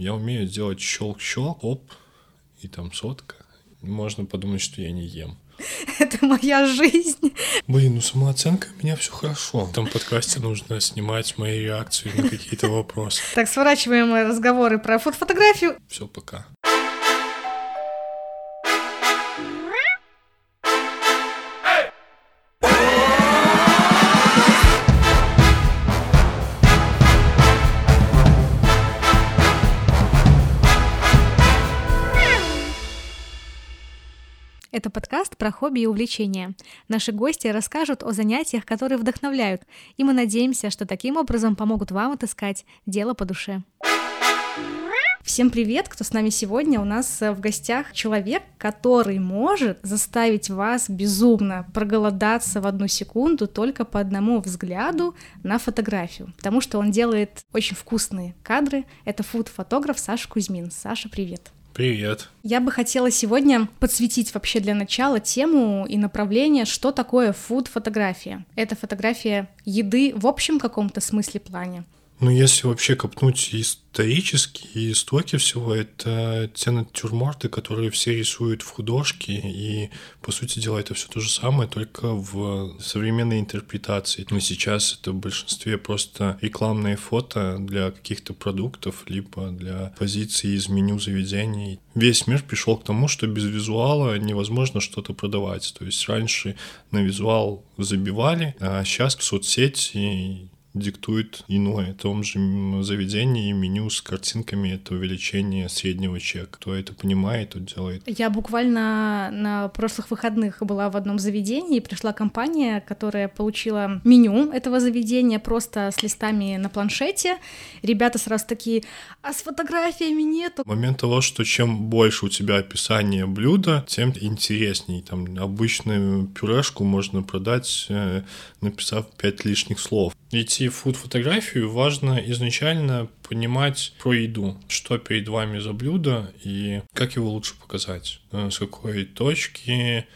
Я умею делать щелк-щелк, оп, и там сотка. Можно подумать, что я не ем. Это моя жизнь. Блин, ну самооценка у меня все хорошо. В этом подкасте нужно снимать мои реакции на какие-то вопросы. Так, сворачиваем разговоры про фотографию. Все, пока. Это подкаст про хобби и увлечения. Наши гости расскажут о занятиях, которые вдохновляют, и мы надеемся, что таким образом помогут вам отыскать дело по душе. Всем привет, кто с нами сегодня. У нас э, в гостях человек, который может заставить вас безумно проголодаться в одну секунду только по одному взгляду на фотографию, потому что он делает очень вкусные кадры. Это фуд-фотограф Саша Кузьмин. Саша, привет. Привет. Я бы хотела сегодня подсветить вообще для начала тему и направление, что такое фуд-фотография. Это фотография еды в общем каком-то смысле плане. Ну, если вообще копнуть исторически, истоки всего, это те натюрморты, которые все рисуют в художке, и, по сути дела, это все то же самое, только в современной интерпретации. Но сейчас это в большинстве просто рекламные фото для каких-то продуктов, либо для позиций из меню заведений. Весь мир пришел к тому, что без визуала невозможно что-то продавать. То есть раньше на визуал забивали, а сейчас соцсети диктует иное. В том же заведении меню с картинками — это увеличение среднего чека. Кто это понимает, тот делает. Я буквально на прошлых выходных была в одном заведении, пришла компания, которая получила меню этого заведения просто с листами на планшете. Ребята сразу такие, а с фотографиями нету. Момент того, что чем больше у тебя описание блюда, тем интересней. Там обычную пюрешку можно продать, э, написав пять лишних слов. Идти в фуд-фотографию важно изначально понимать про еду, что перед вами за блюдо и как его лучше показать, э, с какой точки,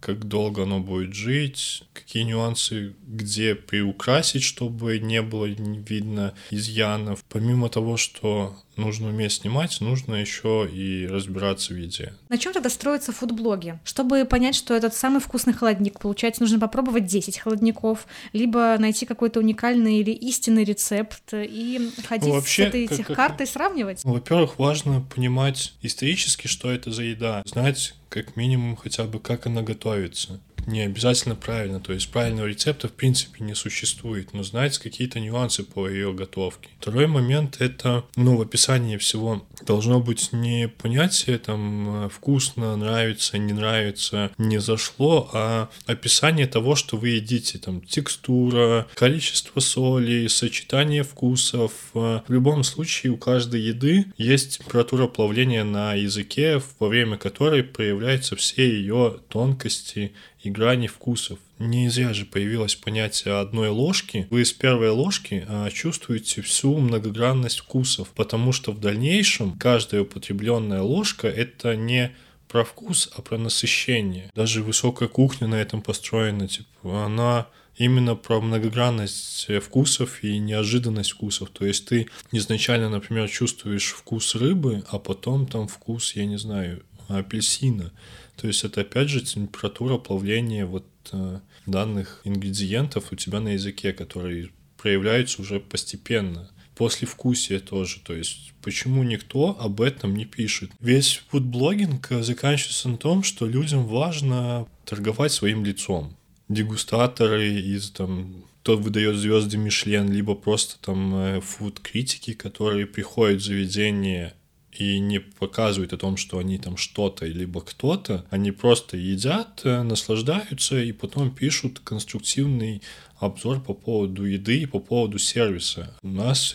как долго оно будет жить, какие нюансы, где приукрасить, чтобы не было видно изъянов. Помимо того, что нужно уметь снимать, нужно еще и разбираться в еде. На чем тогда строятся фудблоги? Чтобы понять, что этот самый вкусный холодник, получается, нужно попробовать 10 холодников, либо найти какой-то уникальный или истинный рецепт и ходить ну, вообще, с этой как, как... сравнивать? Ну, во-первых, важно понимать исторически, что это за еда, знать как минимум хотя бы как она готовится не обязательно правильно. То есть правильного рецепта в принципе не существует, но знать какие-то нюансы по ее готовке. Второй момент это, ну, в описании всего должно быть не понятие там вкусно, нравится, не нравится, не зашло, а описание того, что вы едите, там текстура, количество соли, сочетание вкусов. В любом случае у каждой еды есть температура плавления на языке, во время которой проявляются все ее тонкости грани вкусов. Не зря же появилось понятие одной ложки. Вы с первой ложки а, чувствуете всю многогранность вкусов, потому что в дальнейшем каждая употребленная ложка это не про вкус, а про насыщение. Даже высокая кухня на этом построена, типа, она именно про многогранность вкусов и неожиданность вкусов. То есть ты изначально, например, чувствуешь вкус рыбы, а потом там вкус, я не знаю, апельсина. То есть это опять же температура плавления вот э, данных ингредиентов у тебя на языке, которые проявляются уже постепенно. После вкусия тоже, то есть почему никто об этом не пишет. Весь фудблогинг заканчивается на том, что людям важно торговать своим лицом. Дегустаторы из там кто выдает звезды Мишлен, либо просто там э, фуд-критики, которые приходят в заведение и не показывают о том, что они там что-то либо кто-то, они просто едят, э, наслаждаются и потом пишут конструктивный обзор по поводу еды и по поводу сервиса. У нас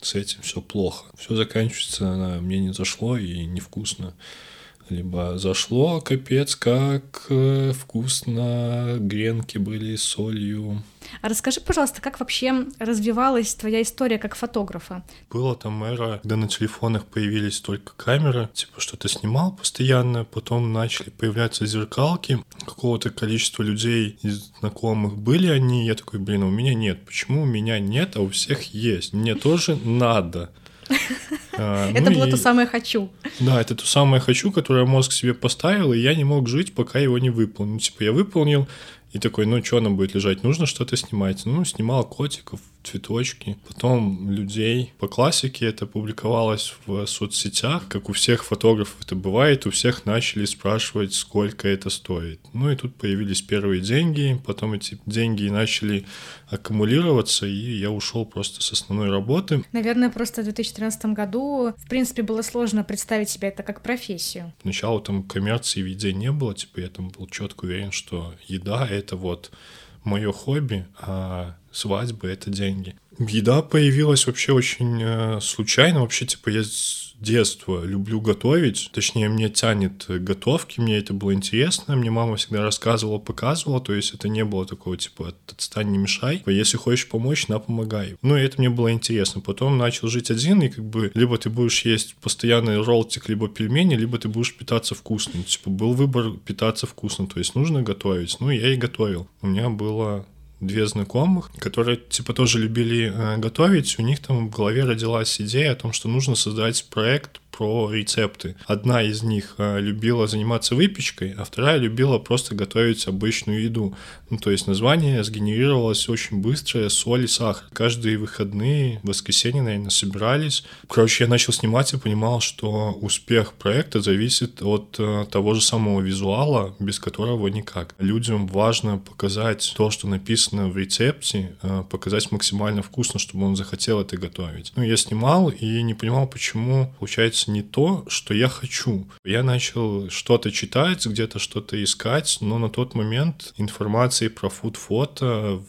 с этим все плохо. Все заканчивается, мне не зашло и невкусно либо зашло, капец, как э, вкусно гренки были с солью. А расскажи, пожалуйста, как вообще развивалась твоя история как фотографа? Была там эра, когда на телефонах появились только камеры, типа что-то снимал постоянно, потом начали появляться зеркалки, какого-то количества людей из знакомых были они, я такой, блин, а у меня нет. Почему у меня нет, а у всех есть? Мне тоже надо. А, Это ну было то самое «хочу». Да, это то самое хочу, которое мозг себе поставил, и я не мог жить, пока его не выполнил. Типа я выполнил, и такой, ну что она будет лежать, нужно что-то снимать. Ну, снимал котиков, цветочки, потом людей. По классике это публиковалось в соцсетях, как у всех фотографов это бывает, у всех начали спрашивать, сколько это стоит. Ну и тут появились первые деньги, потом эти деньги начали аккумулироваться, и я ушел просто с основной работы. Наверное, просто в 2013 году, в принципе, было сложно представить себя это как профессию. Сначала там коммерции везде не было, типа я там был четко уверен, что еда это вот мое хобби, а свадьбы это деньги. Еда появилась вообще очень э, случайно, вообще типа я с детства люблю готовить, точнее мне тянет к готовке, мне это было интересно, мне мама всегда рассказывала, показывала, то есть это не было такого типа отстань, не мешай, Типа, если хочешь помочь, на помогай. Ну и это мне было интересно. Потом начал жить один, и как бы либо ты будешь есть постоянный роллтик, либо пельмени, либо ты будешь питаться вкусно. Типа был выбор питаться вкусно, то есть нужно готовить. Ну я и готовил. У меня было две знакомых, которые типа тоже любили э, готовить, у них там в голове родилась идея о том, что нужно создать проект про рецепты. Одна из них э, любила заниматься выпечкой, а вторая любила просто готовить обычную еду. Ну, то есть название сгенерировалось очень быстро, соль и сахар. Каждые выходные, в воскресенье, наверное, собирались. Короче, я начал снимать и понимал, что успех проекта зависит от э, того же самого визуала, без которого никак. Людям важно показать то, что написано в рецепте, э, показать максимально вкусно, чтобы он захотел это готовить. Ну, я снимал и не понимал, почему получается не то, что я хочу. Я начал что-то читать, где-то что-то искать, но на тот момент информации про фуд-фото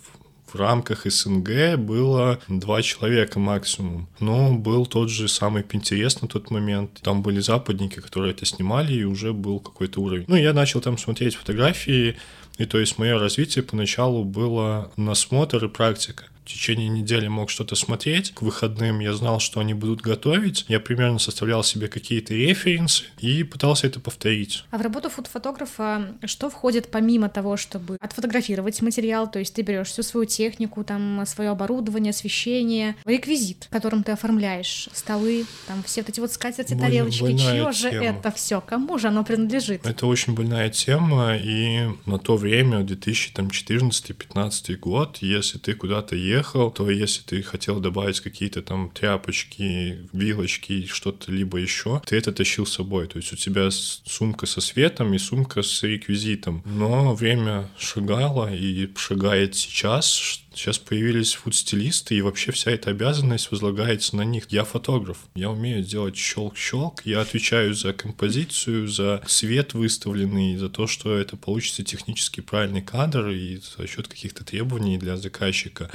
в рамках СНГ было два человека максимум. Но был тот же самый Pinterest на тот момент. Там были западники, которые это снимали, и уже был какой-то уровень. Ну, я начал там смотреть фотографии, и то есть мое развитие поначалу было насмотр и практика. В течение недели мог что-то смотреть. К выходным я знал, что они будут готовить. Я примерно составлял себе какие-то референсы и пытался это повторить. А в работу фотографа что входит помимо того, чтобы отфотографировать материал, то есть ты берешь всю свою технику, там свое оборудование, освещение, реквизит, которым ты оформляешь, столы, там все вот эти вот скатерти, Боль- тарелочки, чье же это все, кому же оно принадлежит? Это очень больная тема, и на то время, 2014-2015 год, если ты куда-то ехал, то если ты хотел добавить какие-то там тряпочки, вилочки, что-то либо еще, ты это тащил с собой. То есть у тебя сумка со светом и сумка с реквизитом. Но время шагало и шагает сейчас, Сейчас появились фуд-стилисты, и вообще вся эта обязанность возлагается на них. Я фотограф, я умею делать щелк-щелк, я отвечаю за композицию, за свет выставленный, за то, что это получится технически правильный кадр и за счет каких-то требований для заказчика.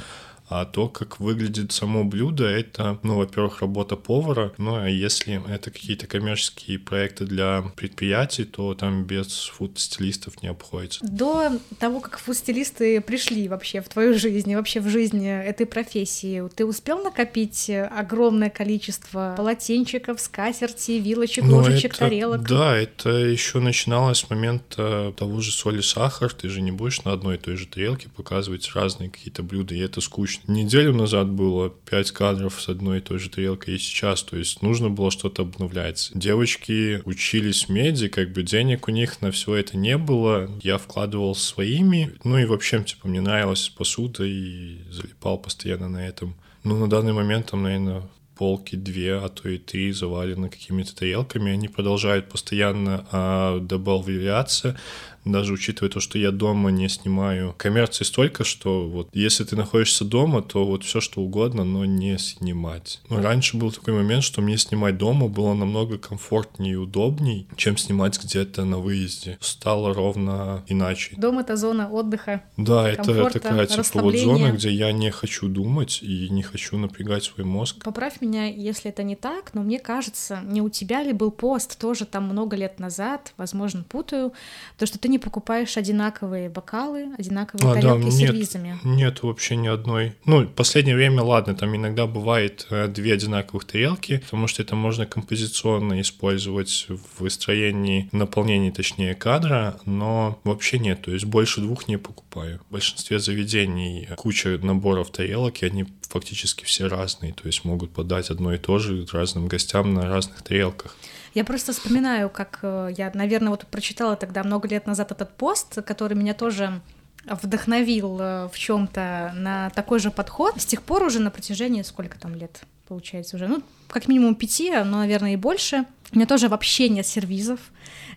А то, как выглядит само блюдо, это, ну, во-первых, работа повара. Ну, а если это какие-то коммерческие проекты для предприятий, то там без фуд-стилистов не обходится. До того, как фуд-стилисты пришли вообще в твою жизнь и вообще в жизнь этой профессии, ты успел накопить огромное количество полотенчиков, скатерти, вилочек, Ну, ложечек, это- тарелок? Да, это еще начиналось с момента того же соли сахар. Ты же не будешь на одной и той же тарелке показывать разные какие-то блюда, и это скучно. Неделю назад было пять кадров с одной и той же тарелкой, и сейчас, то есть нужно было что-то обновлять. Девочки учились в меди, как бы денег у них на все это не было. Я вкладывал своими, ну и вообще, типа, мне нравилась посуда, и залипал постоянно на этом. Ну, на данный момент там, наверное, полки две, а то и три завалены какими-то тарелками. Они продолжают постоянно а, добавляться, даже учитывая то, что я дома не снимаю. Коммерции столько, что вот если ты находишься дома, то вот все что угодно, но не снимать. Ну, раньше был такой момент, что мне снимать дома было намного комфортнее и удобней, чем снимать где-то на выезде. Стало ровно иначе. Дом — это зона отдыха. Да, это комфорта, такая типа вот зона, где я не хочу думать и не хочу напрягать свой мозг. Поправь меня, если это не так, но мне кажется, не у тебя ли был пост тоже там много лет назад, возможно, путаю, то, что ты не покупаешь одинаковые бокалы, одинаковые А, да, тарелки с нет, сервизами. нет вообще ни одной. Ну, в последнее время, ладно, там иногда бывает э, две одинаковых тарелки, потому что это можно композиционно использовать в выстроении, наполнении, точнее, кадра, но вообще нет, то есть больше двух не покупаю. В большинстве заведений куча наборов тарелок, и они фактически все разные, то есть могут подать одно и то же разным гостям на разных тарелках. Я просто вспоминаю, как э, я, наверное, вот прочитала тогда много лет назад этот пост, который меня тоже вдохновил э, в чем-то на такой же подход. С тех пор уже на протяжении сколько там лет получается уже, ну как минимум пяти, но, наверное, и больше. У меня тоже вообще нет сервизов,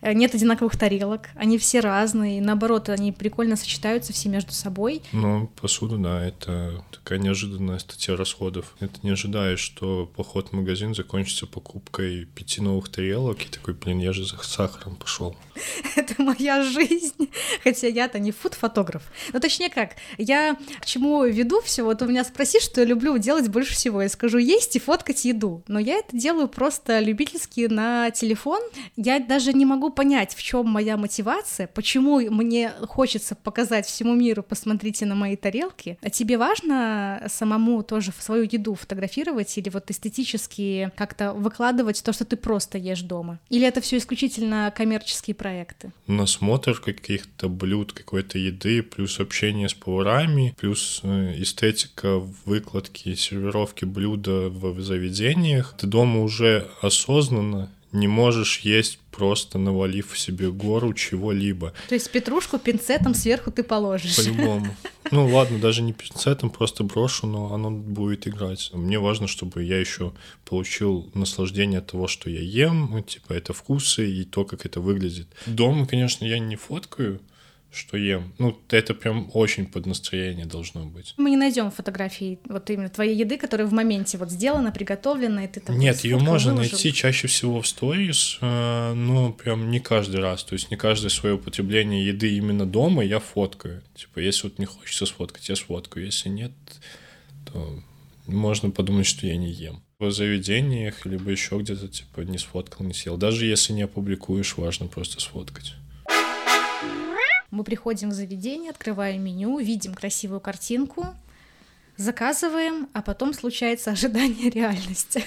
нет одинаковых тарелок, они все разные, наоборот, они прикольно сочетаются все между собой. Ну, посуда, да, это такая неожиданная статья расходов. Это не ожидаешь, что поход в магазин закончится покупкой пяти новых тарелок, и такой, блин, я же за сахаром пошел. Это моя жизнь, хотя я-то не фуд-фотограф. Ну, точнее как, я к чему веду все, вот у меня спроси, что я люблю делать больше всего, я скажу есть и фоткать еду, но я это делаю просто любительски на на телефон, я даже не могу понять, в чем моя мотивация, почему мне хочется показать всему миру, посмотрите на мои тарелки. А тебе важно самому тоже свою еду фотографировать или вот эстетически как-то выкладывать то, что ты просто ешь дома? Или это все исключительно коммерческие проекты? Насмотр каких-то блюд, какой-то еды, плюс общение с поварами, плюс э, эстетика выкладки, сервировки блюда в заведениях. Ты дома уже осознанно не можешь есть просто навалив себе гору чего-либо. То есть петрушку пинцетом сверху ты положишь? По-любому. Ну ладно, даже не пинцетом, просто брошу, но оно будет играть. Мне важно, чтобы я еще получил наслаждение от того, что я ем, ну, типа это вкусы и то, как это выглядит. Дома, конечно, я не фоткаю, что ем. Ну, это прям очень под настроение должно быть. Мы не найдем фотографии вот именно твоей еды, которая в моменте вот сделана, приготовлена, и ты там... Нет, ее можно выложил. найти чаще всего в сторис, э, но прям не каждый раз. То есть не каждое свое употребление еды именно дома я фоткаю. Типа, если вот не хочется сфоткать, я сфоткаю. Если нет, то можно подумать, что я не ем. В заведениях, либо еще где-то, типа, не сфоткал, не съел. Даже если не опубликуешь, важно просто сфоткать. Мы приходим в заведение, открываем меню, видим красивую картинку, заказываем, а потом случается ожидание реальности.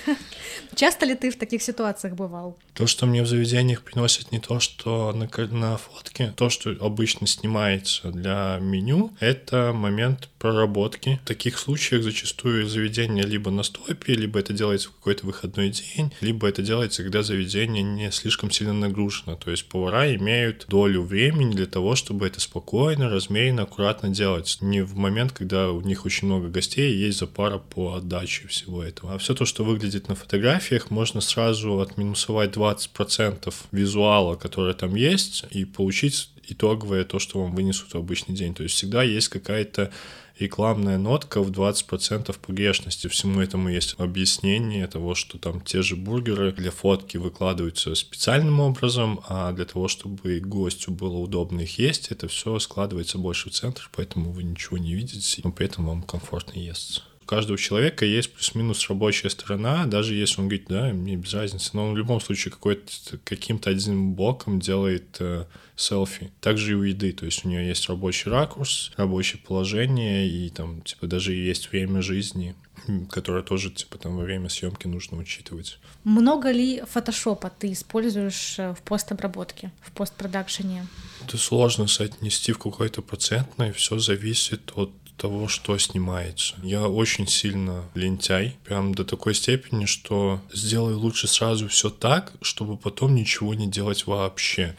Часто ли ты в таких ситуациях бывал? То, что мне в заведениях приносят не то, что на, на фотке, то, что обычно снимается для меню, это момент проработки. В таких случаях зачастую заведение либо на стопе, либо это делается в какой-то выходной день, либо это делается, когда заведение не слишком сильно нагружено. То есть повара имеют долю времени для того, чтобы это спокойно, размеренно, аккуратно делать. Не в момент, когда у них очень много гостей, есть запара по отдаче всего этого. А все то, что выглядит на фотографиях, можно сразу отминусовать 20% визуала, который там есть, и получить итоговое то, что вам вынесут в обычный день. То есть всегда есть какая-то рекламная нотка в 20% погрешности. Всему этому есть объяснение того, что там те же бургеры для фотки выкладываются специальным образом, а для того, чтобы гостю было удобно их есть, это все складывается больше в центр, поэтому вы ничего не видите, но при этом вам комфортно естся у каждого человека есть плюс-минус рабочая сторона, даже если он говорит, да, мне без разницы, но он в любом случае какой-то, каким-то одним блоком делает э, селфи. Также и у еды, то есть у нее есть рабочий ракурс, рабочее положение, и там, типа, даже есть время жизни, которое тоже, типа, там, во время съемки нужно учитывать. Много ли фотошопа ты используешь э, в постобработке, в постпродакшене? Это сложно соотнести в какой-то процентный, все зависит от того, что снимается. Я очень сильно лентяй, прям до такой степени, что сделаю лучше сразу все так, чтобы потом ничего не делать вообще.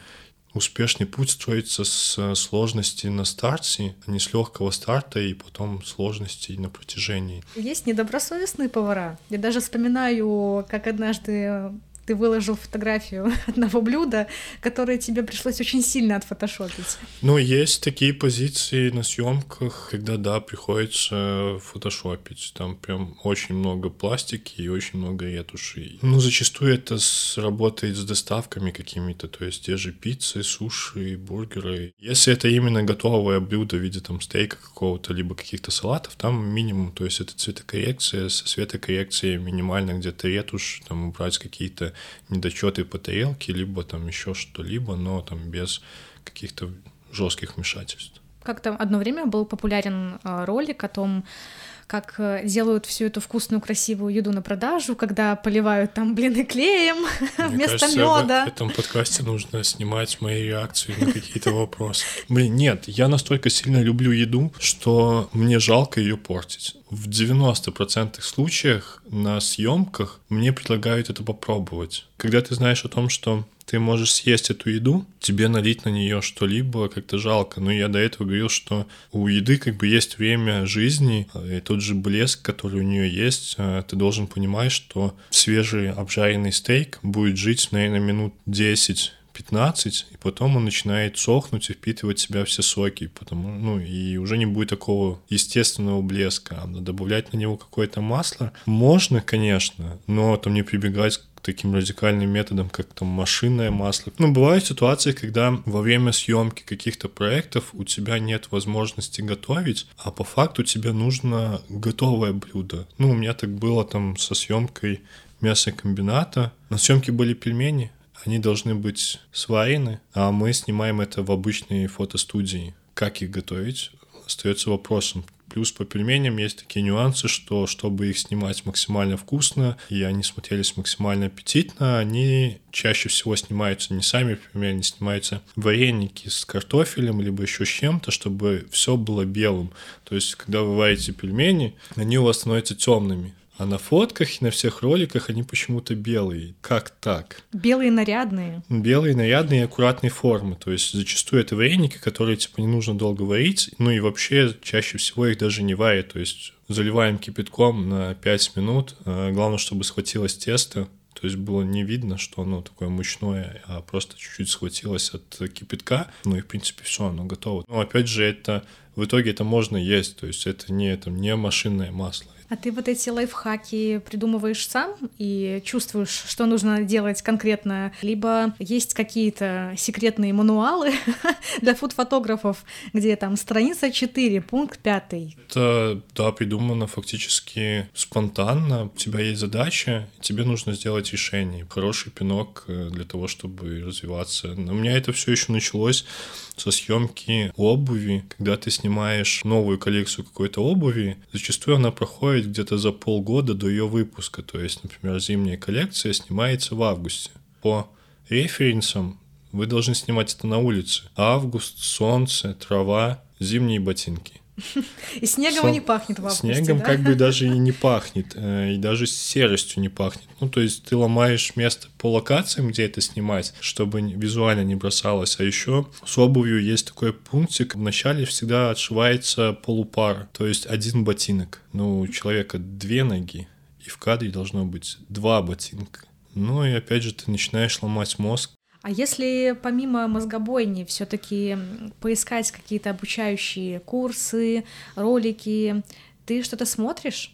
Успешный путь строится с сложности на старте, а не с легкого старта и потом сложностей на протяжении. Есть недобросовестные повара. Я даже вспоминаю, как однажды ты выложил фотографию одного блюда, которое тебе пришлось очень сильно отфотошопить. Ну, есть такие позиции на съемках, когда, да, приходится фотошопить. Там прям очень много пластики и очень много ретушей. Ну, зачастую это работает с доставками какими-то, то есть те же пиццы, суши, бургеры. Если это именно готовое блюдо в виде там стейка какого-то, либо каких-то салатов, там минимум, то есть это цветокоррекция, со светокоррекцией минимально где-то ретушь, там убрать какие-то недочеты по тарелке, либо там еще что-либо, но там без каких-то жестких вмешательств. Как-то одно время был популярен а, ролик о том, как э, делают всю эту вкусную, красивую еду на продажу, когда поливают там блины клеем Мне вместо кажется, меда. В этом подкасте нужно снимать мои реакции на какие-то вопросы. Блин, нет, я настолько сильно люблю еду, что мне жалко ее портить. В 90% случаях на съемках мне предлагают это попробовать. Когда ты знаешь о том, что ты можешь съесть эту еду, тебе налить на нее что-либо как-то жалко. Но я до этого говорил, что у еды как бы есть время жизни, и тот же блеск, который у нее есть, э, ты должен понимать, что свежий обжаренный стейк будет жить, наверное, минут 10 15, и потом он начинает сохнуть и впитывать в себя все соки, потому, ну, и уже не будет такого естественного блеска. А добавлять на него какое-то масло можно, конечно, но там не прибегать таким радикальным методам, как там машинное масло. Ну, бывают ситуации, когда во время съемки каких-то проектов у тебя нет возможности готовить, а по факту тебе нужно готовое блюдо. Ну, у меня так было там со съемкой мясокомбината. На съемке были пельмени, они должны быть сварены, а мы снимаем это в обычной фотостудии. Как их готовить? Остается вопросом. Плюс по пельменям есть такие нюансы, что чтобы их снимать максимально вкусно, и они смотрелись максимально аппетитно, они чаще всего снимаются не сами пельмени, снимаются вареники с картофелем, либо еще с чем-то, чтобы все было белым. То есть, когда вы варите пельмени, они у вас становятся темными. А на фотках и на всех роликах они почему-то белые. Как так? Белые нарядные. Белые нарядные и аккуратные формы. То есть зачастую это вареники, которые типа не нужно долго варить. Ну и вообще чаще всего их даже не варят. То есть заливаем кипятком на 5 минут. А главное, чтобы схватилось тесто. То есть было не видно, что оно такое мучное, а просто чуть-чуть схватилось от кипятка. Ну и, в принципе, все, оно готово. Но опять же, это в итоге это можно есть. То есть это не, это не машинное масло. А ты вот эти лайфхаки придумываешь сам и чувствуешь, что нужно делать конкретно? Либо есть какие-то секретные мануалы для фуд-фотографов, где там страница 4, пункт 5? Это, да, придумано фактически спонтанно. У тебя есть задача, тебе нужно сделать решение. Хороший пинок э, для того, чтобы развиваться. Но у меня это все еще началось со съемки обуви. Когда ты снимаешь новую коллекцию какой-то обуви, зачастую она проходит происходит где-то за полгода до ее выпуска. То есть, например, зимняя коллекция снимается в августе. По референсам вы должны снимать это на улице. Август, солнце, трава, зимние ботинки. И снегом и не пахнет в августе, Снегом да? как бы даже и не пахнет, э, и даже серостью не пахнет. Ну, то есть ты ломаешь место по локациям, где это снимать, чтобы визуально не бросалось. А еще с обувью есть такой пунктик. Вначале всегда отшивается полупара, то есть один ботинок. Ну, у человека две ноги, и в кадре должно быть два ботинка. Ну и опять же ты начинаешь ломать мозг, а если помимо мозгобойни все-таки поискать какие-то обучающие курсы, ролики, ты что-то смотришь?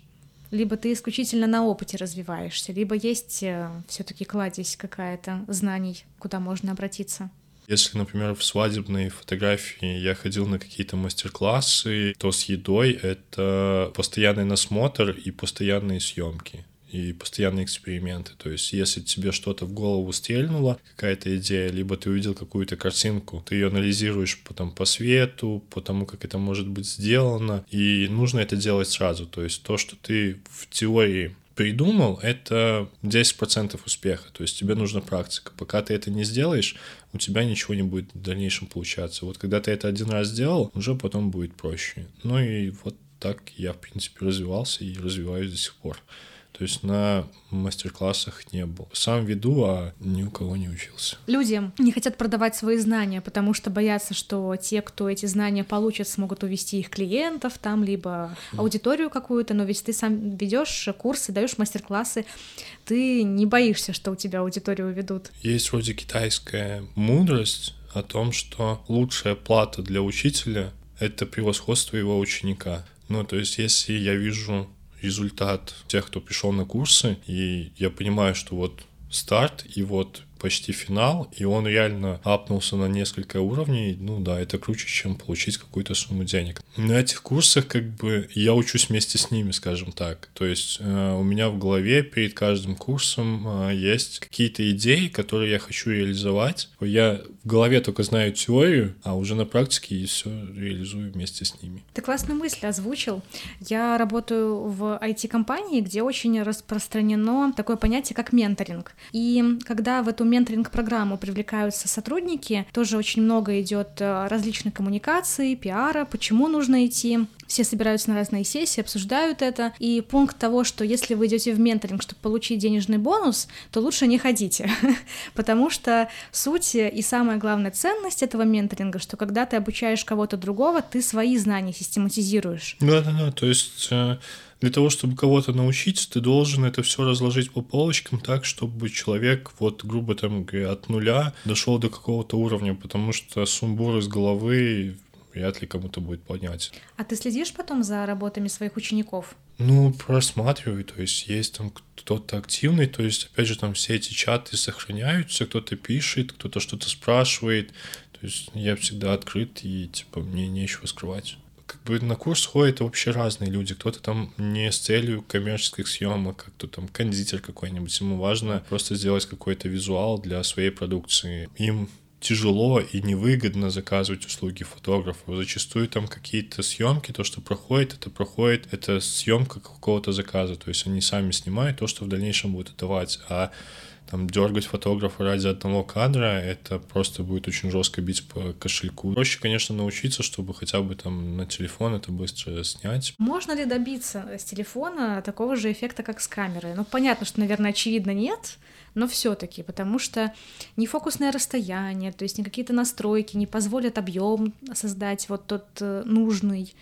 Либо ты исключительно на опыте развиваешься, либо есть э, все-таки кладезь какая-то знаний, куда можно обратиться. Если, например, в свадебной фотографии я ходил на какие-то мастер-классы, то с едой это постоянный насмотр и постоянные съемки и постоянные эксперименты. То есть, если тебе что-то в голову стрельнуло, какая-то идея, либо ты увидел какую-то картинку, ты ее анализируешь потом по свету, по тому, как это может быть сделано, и нужно это делать сразу. То есть, то, что ты в теории придумал, это 10% успеха. То есть тебе нужна практика. Пока ты это не сделаешь, у тебя ничего не будет в дальнейшем получаться. Вот когда ты это один раз сделал, уже потом будет проще. Ну и вот так я, в принципе, развивался и развиваюсь до сих пор. То есть на мастер-классах не был. Сам веду, а ни у кого не учился. Люди не хотят продавать свои знания, потому что боятся, что те, кто эти знания получат, смогут увести их клиентов там, либо аудиторию какую-то, но ведь ты сам ведешь курсы, даешь мастер-классы, ты не боишься, что у тебя аудиторию уведут. Есть вроде китайская мудрость о том, что лучшая плата для учителя — это превосходство его ученика. Ну, то есть, если я вижу результат тех, кто пришел на курсы, и я понимаю, что вот старт, и вот почти финал, и он реально апнулся на несколько уровней, ну да, это круче, чем получить какую-то сумму денег. На этих курсах как бы я учусь вместе с ними, скажем так. То есть э, у меня в голове перед каждым курсом э, есть какие-то идеи, которые я хочу реализовать. Я в голове только знаю теорию, а уже на практике и все реализую вместе с ними. Ты классную мысль озвучил. Я работаю в IT-компании, где очень распространено такое понятие, как менторинг. И когда в эту менторинг-программу привлекаются сотрудники, тоже очень много идет э, различных коммуникаций, пиара, почему нужно идти, все собираются на разные сессии, обсуждают это. И пункт того, что если вы идете в менторинг, чтобы получить денежный бонус, то лучше не ходите. Потому что суть и самая главная ценность этого менторинга, что когда ты обучаешь кого-то другого, ты свои знания систематизируешь. Да-да-да, то есть э, для того, чтобы кого-то научить, ты должен это все разложить по полочкам так, чтобы человек, вот, грубо там говоря, от нуля дошел до какого-то уровня, потому что сумбур из головы вряд ли кому-то будет понять. А ты следишь потом за работами своих учеников? Ну, просматриваю, то есть есть там кто-то активный, то есть, опять же, там все эти чаты сохраняются, кто-то пишет, кто-то что-то спрашивает, то есть я всегда открыт и, типа, мне нечего скрывать как бы на курс ходят вообще разные люди. Кто-то там не с целью коммерческих съемок, а кто там кондитер какой-нибудь. Ему важно просто сделать какой-то визуал для своей продукции. Им тяжело и невыгодно заказывать услуги фотографа. Зачастую там какие-то съемки, то, что проходит, это проходит, это съемка какого-то заказа. То есть они сами снимают то, что в дальнейшем будут отдавать. А там дергать фотографа ради одного кадра, это просто будет очень жестко бить по кошельку. Проще, конечно, научиться, чтобы хотя бы там на телефон это быстро снять. Можно ли добиться с телефона такого же эффекта, как с камерой? Ну, понятно, что, наверное, очевидно нет, но все-таки, потому что не фокусное расстояние, то есть не какие-то настройки не позволят объем создать вот тот э, нужный,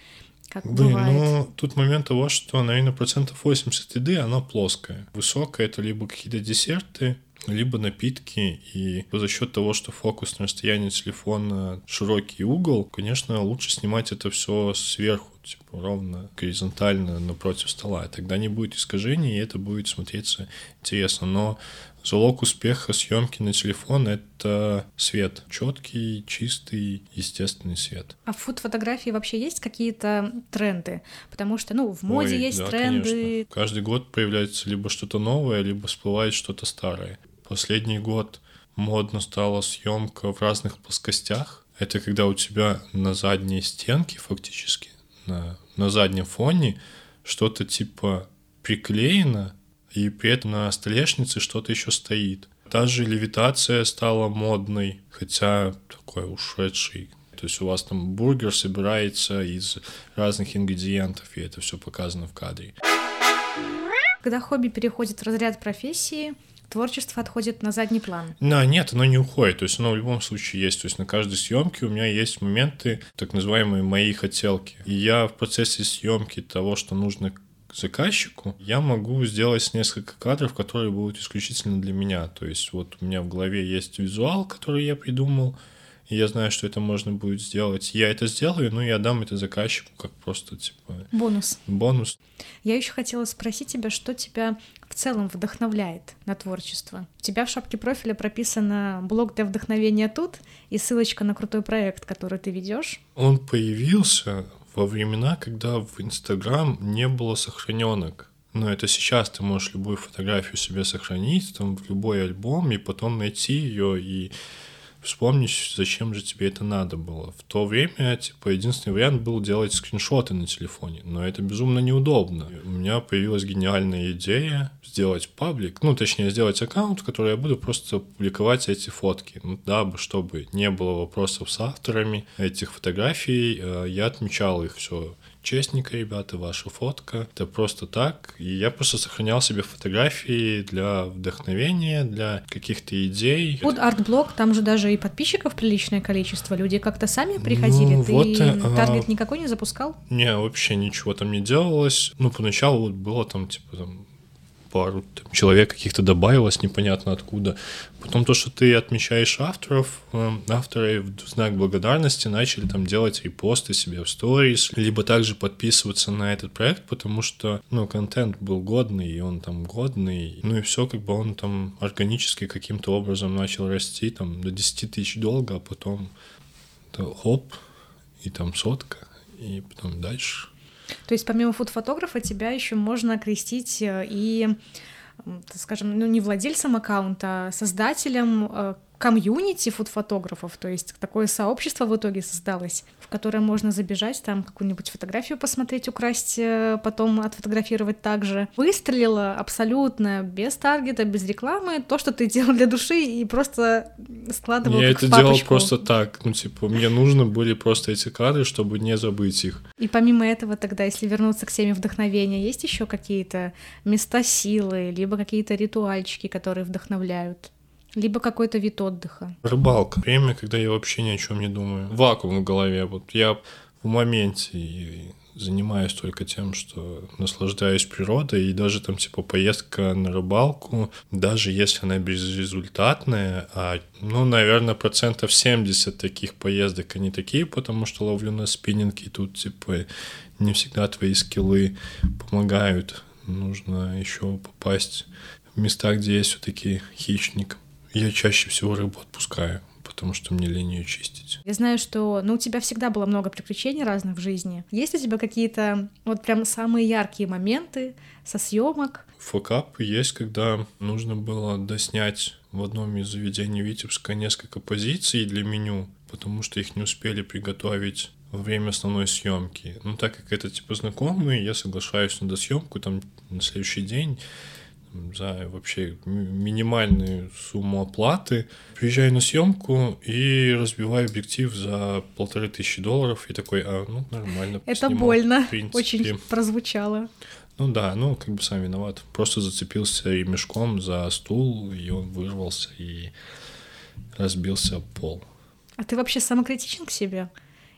как Блин, бывает. ну тут момент того, что, наверное, процентов 80 еды, она плоская. Высокая это либо какие-то десерты, либо напитки, и за счет того, что фокус на расстоянии телефона широкий угол, конечно, лучше снимать это все сверху, типа ровно горизонтально напротив стола. Тогда не будет искажений, и это будет смотреться интересно. Но залог успеха съемки на телефон — это свет. Четкий, чистый, естественный свет. А в фуд-фотографии вообще есть какие-то тренды? Потому что, ну, в моде Ой, есть да, тренды. Конечно. Каждый год появляется либо что-то новое, либо всплывает что-то старое. Последний год модно стала съемка в разных плоскостях. Это когда у тебя на задней стенке фактически, на, на заднем фоне что-то типа приклеено, и при этом на столешнице что-то еще стоит. Та же левитация стала модной, хотя такой ушедший. То есть у вас там бургер собирается из разных ингредиентов, и это все показано в кадре. Когда хобби переходит в разряд профессии, творчество отходит на задний план. Да, нет, оно не уходит. То есть оно в любом случае есть. То есть на каждой съемке у меня есть моменты, так называемые мои хотелки. И я в процессе съемки того, что нужно заказчику, я могу сделать несколько кадров, которые будут исключительно для меня. То есть вот у меня в голове есть визуал, который я придумал, и я знаю, что это можно будет сделать. Я это сделаю, но я дам это заказчику как просто типа бонус. Бонус. Я еще хотела спросить тебя, что тебя в целом вдохновляет на творчество. У тебя в шапке профиля прописано блог для вдохновения тут и ссылочка на крутой проект, который ты ведешь. Он появился во времена, когда в Инстаграм не было сохраненок. Но это сейчас ты можешь любую фотографию себе сохранить, там, в любой альбом, и потом найти ее и вспомнить, зачем же тебе это надо было. В то время, типа, единственный вариант был делать скриншоты на телефоне, но это безумно неудобно. У меня появилась гениальная идея сделать паблик, ну, точнее, сделать аккаунт, в который я буду просто публиковать эти фотки. Ну, дабы, чтобы не было вопросов с авторами этих фотографий, э, я отмечал их все честненько, ребята, ваша фотка. Это просто так. И я просто сохранял себе фотографии для вдохновения, для каких-то идей. Вот арт-блог, там же даже и подписчиков приличное количество. Люди как-то сами приходили. Ну, Ты вот, э, таргет а... никакой не запускал? Не, вообще ничего там не делалось. Ну, поначалу вот было там, типа, там пару там, человек каких-то добавилось непонятно откуда. Потом то, что ты отмечаешь авторов, э, авторы в знак благодарности начали там делать репосты себе в сторис, либо также подписываться на этот проект, потому что, ну, контент был годный, и он там годный, ну и все, как бы он там органически каким-то образом начал расти, там, до 10 тысяч долга, а потом хоп, и там сотка, и потом дальше. То есть помимо фуд-фотографа тебя еще можно окрестить э, и, скажем, ну не владельцем аккаунта, а создателем э, комьюнити фуд-фотографов, то есть такое сообщество в итоге создалось, в которое можно забежать, там какую-нибудь фотографию посмотреть, украсть, э, потом отфотографировать также. Выстрелило абсолютно без таргета, без рекламы, то, что ты делал для души и просто складывал Я это делал просто так, ну типа мне нужно были просто эти кадры, чтобы не забыть их. И помимо этого тогда, если вернуться к теме вдохновения, есть еще какие-то места силы, либо какие-то ритуальчики, которые вдохновляют? Либо какой-то вид отдыха. Рыбалка. Время, когда я вообще ни о чем не думаю. Вакуум в голове. Вот я в моменте и занимаюсь только тем, что наслаждаюсь природой, и даже там типа поездка на рыбалку, даже если она безрезультатная, а, ну, наверное, процентов 70 таких поездок, они такие, потому что ловлю на спиннинг, и тут типа не всегда твои скиллы помогают. Нужно еще попасть в места, где есть все-таки хищник. Я чаще всего рыбу отпускаю, потому что мне лень ее чистить. Я знаю, что ну, у тебя всегда было много приключений разных в жизни. Есть у тебя какие-то вот прям самые яркие моменты со съемок? Фокап есть, когда нужно было доснять в одном из заведений Витебска несколько позиций для меню, потому что их не успели приготовить во время основной съемки. Ну, так как это типа знакомые, я соглашаюсь на досъемку там на следующий день за вообще минимальную сумму оплаты. Приезжаю на съемку и разбиваю объектив за полторы тысячи долларов и такой, а, ну, нормально. Это снимал, больно, очень прозвучало. Ну да, ну как бы сам виноват. Просто зацепился ремешком за стул, и он вырвался и разбился об пол. А ты вообще самокритичен к себе?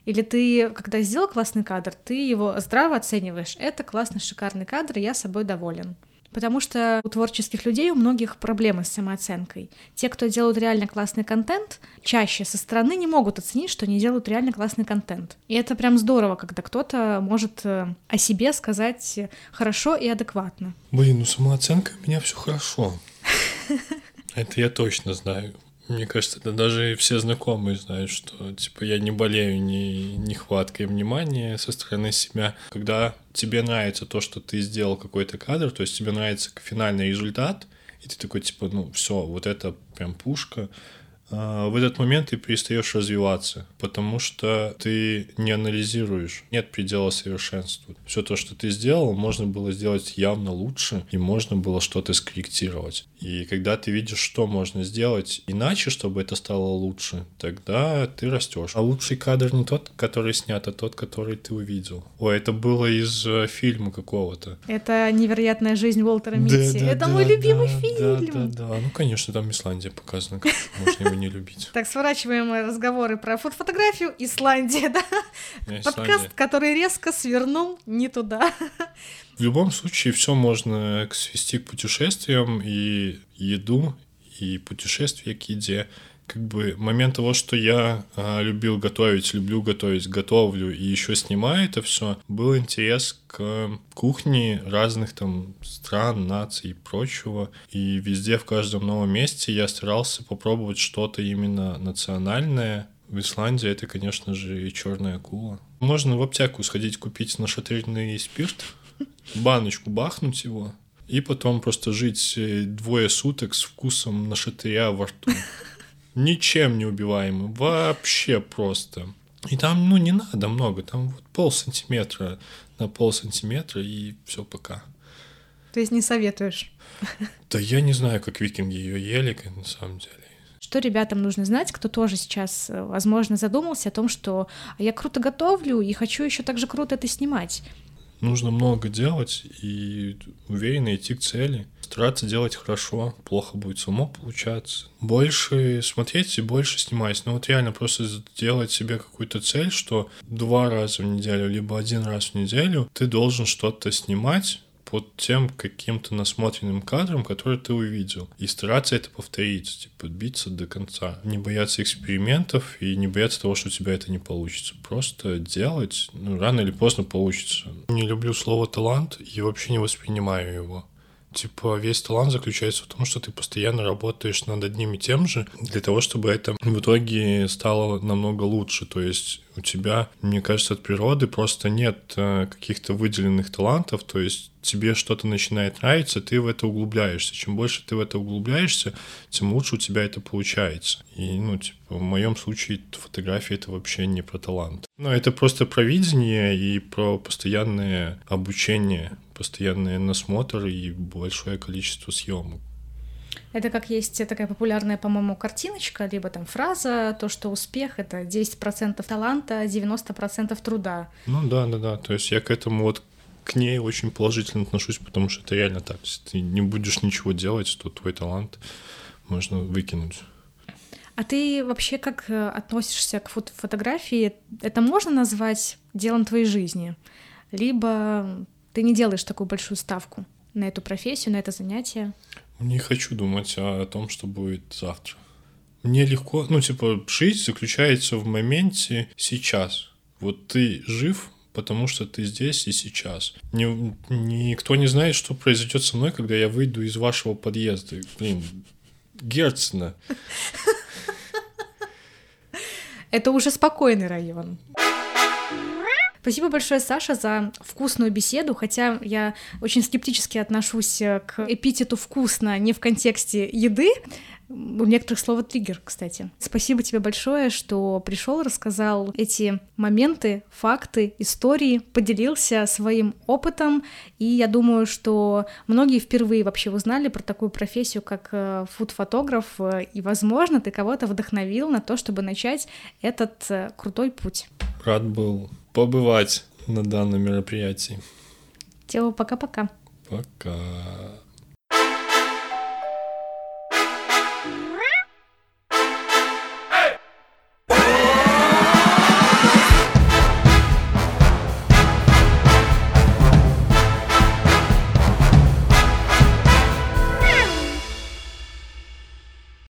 Или ты, когда сделал классный кадр, ты его здраво оцениваешь? Это классный, шикарный кадр, и я собой доволен. Потому что у творческих людей у многих проблемы с самооценкой. Те, кто делают реально классный контент, чаще со стороны не могут оценить, что они делают реально классный контент. И это прям здорово, когда кто-то может э, о себе сказать хорошо и адекватно. Блин, ну самооценка у меня все хорошо. Это я точно знаю. Мне кажется, это даже все знакомые знают, что типа я не болею ни нехваткой внимания со стороны себя. Когда тебе нравится то, что ты сделал какой-то кадр, то есть тебе нравится финальный результат, и ты такой типа, ну все, вот это прям пушка, в этот момент ты перестаешь развиваться, потому что ты не анализируешь, нет предела совершенству. Все то, что ты сделал, можно было сделать явно лучше, и можно было что-то скорректировать. И когда ты видишь, что можно сделать иначе, чтобы это стало лучше, тогда ты растешь. А лучший кадр не тот, который снят, а тот, который ты увидел. Ой, это было из э, фильма какого-то. Это невероятная жизнь Уолтера Митти. Да, да, это да, мой любимый фильм. Да, да, да. Ну, конечно, там Исландия показана, как можно его не любить. Так, сворачиваем разговоры про фотографию. Исландия, да? Подкаст, который резко свернул не туда. В любом случае, все можно свести к путешествиям и еду, и путешествия к еде. Как бы момент того, что я а, любил готовить, люблю готовить, готовлю и еще снимаю это все, был интерес к кухне разных там стран, наций и прочего. И везде, в каждом новом месте я старался попробовать что-то именно национальное. В Исландии это, конечно же, и черная акула. Можно в аптеку сходить купить нашатырный спирт, баночку бахнуть его, и потом просто жить э, двое суток с вкусом нашатыря во рту. Ничем не убиваемый, вообще просто. И там, ну, не надо много, там вот пол сантиметра на пол сантиметра, и все пока. То есть не советуешь? Да я не знаю, как викинги ее ели, на самом деле. Что ребятам нужно знать, кто тоже сейчас, э, возможно, задумался о том, что я круто готовлю и хочу еще так же круто это снимать нужно много делать и уверенно идти к цели. Стараться делать хорошо, плохо будет само получаться. Больше смотреть и больше снимать. Ну вот реально просто сделать себе какую-то цель, что два раза в неделю, либо один раз в неделю ты должен что-то снимать, под тем каким-то насмотренным кадром, который ты увидел. И стараться это повторить, типа, биться до конца. Не бояться экспериментов и не бояться того, что у тебя это не получится. Просто делать, ну, рано или поздно получится. Не люблю слово «талант» и вообще не воспринимаю его. Типа, весь талант заключается в том, что ты постоянно работаешь над одним и тем же для того, чтобы это в итоге стало намного лучше. То есть у тебя, мне кажется, от природы просто нет э, каких-то выделенных талантов, то есть тебе что-то начинает нравиться, ты в это углубляешься. Чем больше ты в это углубляешься, тем лучше у тебя это получается. И, ну, типа, в моем случае фотография — это вообще не про талант. Но это просто про видение и про постоянное обучение, постоянный насмотр и большое количество съемок. Это как есть такая популярная, по-моему, картиночка, либо там фраза, то, что успех — это 10% таланта, 90% труда. Ну да, да, да. То есть я к этому вот к ней очень положительно отношусь, потому что это реально так. Если ты не будешь ничего делать, то твой талант можно выкинуть. А ты вообще как э, относишься к фото фотографии? Это можно назвать делом твоей жизни? Либо ты не делаешь такую большую ставку на эту профессию, на это занятие? Не хочу думать о том, что будет завтра. Мне легко, ну, типа, жизнь заключается в моменте сейчас. Вот ты жив, потому что ты здесь и сейчас. Ни, никто не знает, что произойдет со мной, когда я выйду из вашего подъезда. Блин, Герцена. Это уже спокойный район. Спасибо большое, Саша, за вкусную беседу, хотя я очень скептически отношусь э, к эпитету «вкусно» не в контексте еды, у некоторых слово триггер, кстати. Спасибо тебе большое, что пришел, рассказал эти моменты, факты, истории, поделился своим опытом. И я думаю, что многие впервые вообще узнали про такую профессию, как э, фуд-фотограф. И, возможно, ты кого-то вдохновил на то, чтобы начать этот э, крутой путь. Рад был побывать на данном мероприятии. Тео, пока-пока. Пока. -пока. пока.